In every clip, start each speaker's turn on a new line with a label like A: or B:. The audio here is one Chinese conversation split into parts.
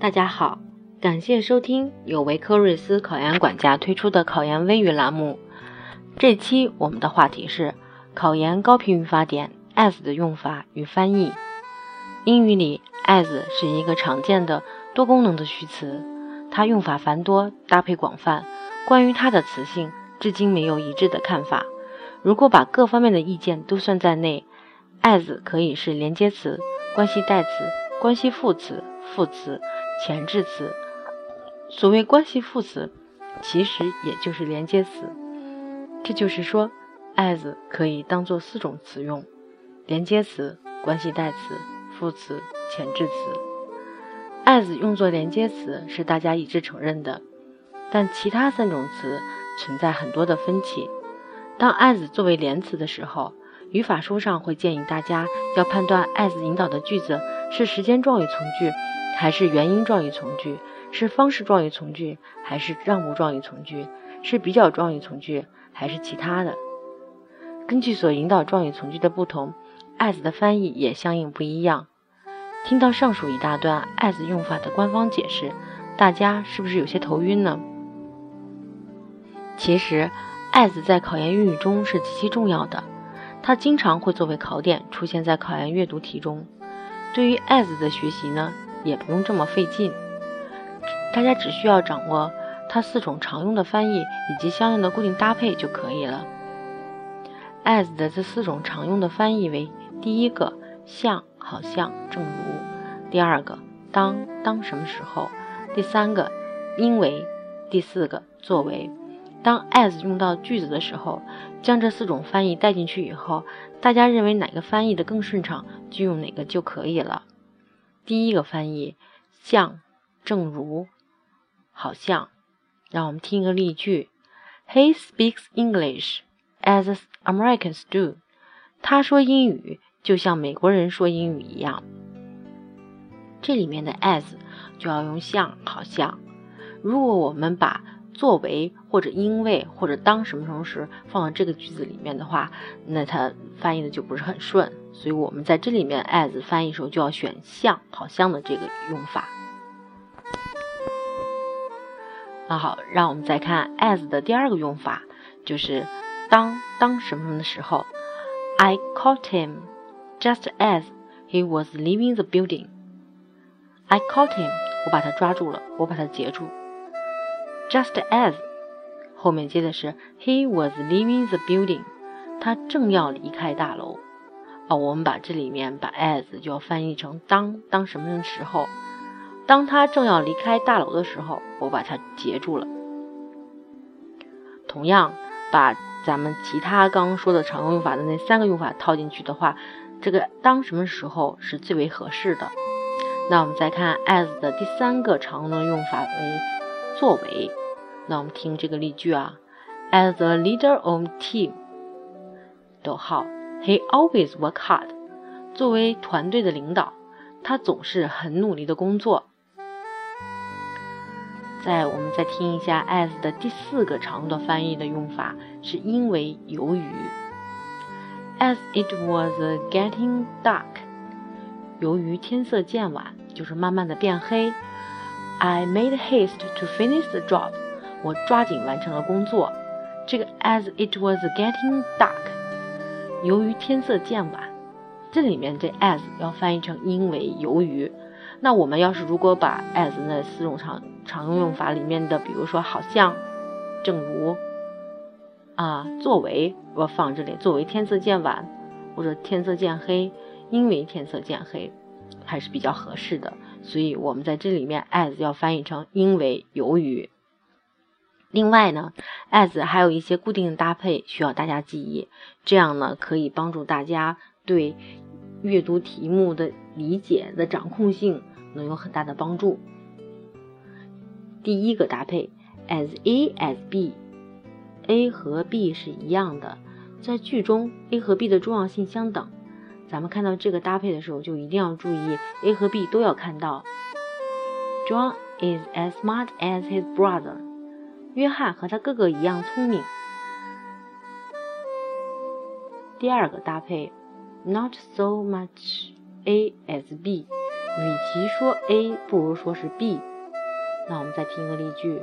A: 大家好，感谢收听由维科瑞斯考研管家推出的考研微语栏目。这期我们的话题是考研高频语法点 as 的用法与翻译。英语里 as 是一个常见的多功能的虚词，它用法繁多，搭配广泛。关于它的词性，至今没有一致的看法。如果把各方面的意见都算在内，as 可以是连接词、关系代词、关系副词、副词。前置词，所谓关系副词，其实也就是连接词。这就是说，as 可以当做四种词用：连接词、关系代词、副词、前置词。as 用作连接词是大家一致承认的，但其他三种词存在很多的分歧。当 as 作为连词的时候，语法书上会建议大家要判断 as 引导的句子是时间状语从句。还是原因状语从句，是方式状语从句，还是让步状语从句，是比较状语从句，还是其他的？根据所引导状语从句的不同，as 的翻译也相应不一样。听到上述一大段 as 用法的官方解释，大家是不是有些头晕呢？其实，as 在考研英语中是极其重要的，它经常会作为考点出现在考研阅读题中。对于 as 的学习呢？也不用这么费劲，大家只需要掌握它四种常用的翻译以及相应的固定搭配就可以了。as 的这四种常用的翻译为：第一个，像、好像、正如；第二个，当、当什么时候；第三个，因为；第四个，作为。当 as 用到句子的时候，将这四种翻译带进去以后，大家认为哪个翻译的更顺畅，就用哪个就可以了。第一个翻译，像，正如，好像，让我们听一个例句：He speaks English as Americans do。他说英语就像美国人说英语一样。这里面的 as 就要用像，好像。如果我们把作为或者因为或者当什么什么时放到这个句子里面的话，那它翻译的就不是很顺。所以我们在这里面 as 翻译时候就要选像好像的这个用法。那好，让我们再看 as 的第二个用法，就是当当什么什么的时候。I caught him just as he was leaving the building. I caught him，我把他抓住了，我把他截住。Just as，后面接的是 he was leaving the building，他正要离开大楼。啊，我们把这里面把 as 就要翻译成当当什么的时候，当他正要离开大楼的时候，我把他截住了。同样，把咱们其他刚刚说的常用用法的那三个用法套进去的话，这个当什么时候是最为合适的？那我们再看 as 的第三个常用的用法为。作为，那我们听这个例句啊，As a leader of team，逗号，he always work hard。作为团队的领导，他总是很努力的工作。再我们再听一下 as 的第四个常用的翻译的用法，是因为由于，as it was getting dark，由于天色渐晚，就是慢慢的变黑。I made haste to finish the job。我抓紧完成了工作。这个 as it was getting dark，由于天色渐晚，这里面这 as 要翻译成因为由于。那我们要是如果把 as 那四种常常用用法里面的，比如说好像、正如啊、作为，我放这里，作为天色渐晚或者天色渐黑，因为天色渐黑，还是比较合适的。所以我们在这里面，as 要翻译成因为由于。另外呢，as 还有一些固定的搭配需要大家记忆，这样呢可以帮助大家对阅读题目的理解的掌控性能有很大的帮助。第一个搭配，as A as B，A 和 B 是一样的，在句中 A 和 B 的重要性相等。咱们看到这个搭配的时候，就一定要注意 A 和 B 都要看到。John is as smart as his brother。约翰和他哥哥一样聪明。第二个搭配，Not so much A as B，与其说 A，不如说是 B。那我们再听一个例句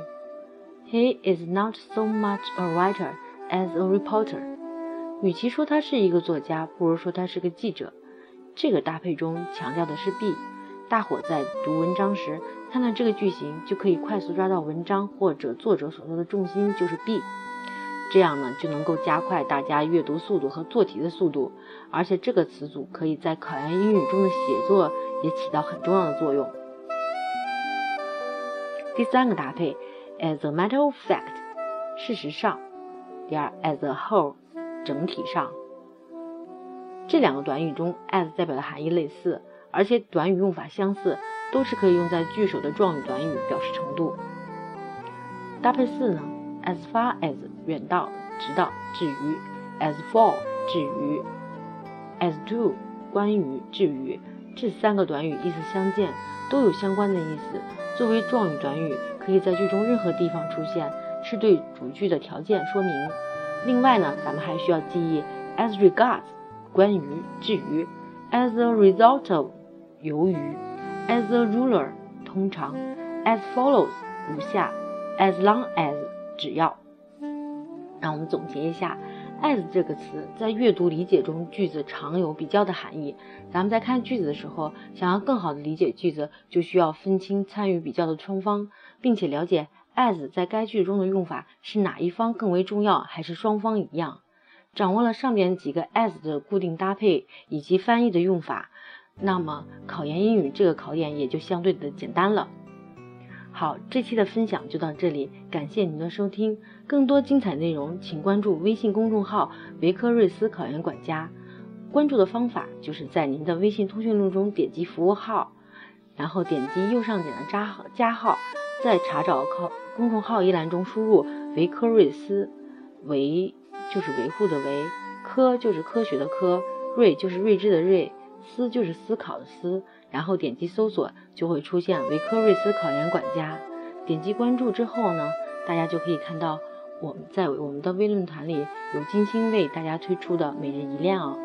A: ：He is not so much a writer as a reporter。与其说他是一个作家，不如说他是个记者。这个搭配中强调的是 B。大伙在读文章时，看到这个句型，就可以快速抓到文章或者作者所说的重心就是 B。这样呢，就能够加快大家阅读速度和做题的速度。而且这个词组可以在考研英语中的写作也起到很重要的作用。第三个搭配，as a matter of fact，事实上。第二，as a whole，整体上。这两个短语中，as 代表的含义类似，而且短语用法相似，都是可以用在句首的状语短语表示程度。搭配四呢，as far as 远到、直到、至于；as for 至于；as to 关于、至于。这三个短语意思相近，都有相关的意思。作为状语短语，可以在句中任何地方出现，是对主句的条件说明。另外呢，咱们还需要记忆 as regards 关于、至于；as a result of 由于；as a ruler 通常；as follows 如下；as long as 只要。让我们总结一下。as 这个词在阅读理解中，句子常有比较的含义。咱们在看句子的时候，想要更好的理解句子，就需要分清参与比较的双方，并且了解 as 在该句中的用法是哪一方更为重要，还是双方一样。掌握了上面几个 as 的固定搭配以及翻译的用法，那么考研英语这个考点也就相对的简单了。好，这期的分享就到这里，感谢您的收听。更多精彩内容，请关注微信公众号“维科瑞斯考研管家”。关注的方法就是在您的微信通讯录中点击服务号，然后点击右上角的加号，加号，在查找考公众号一栏中输入“维科瑞斯”，维就是维护的维，科就是科学的科，睿就是睿智的睿，思就是思考的思。然后点击搜索，就会出现维科瑞斯考研管家。点击关注之后呢，大家就可以看到我们在我们的微论坛里有精心为大家推出的每日一练哦。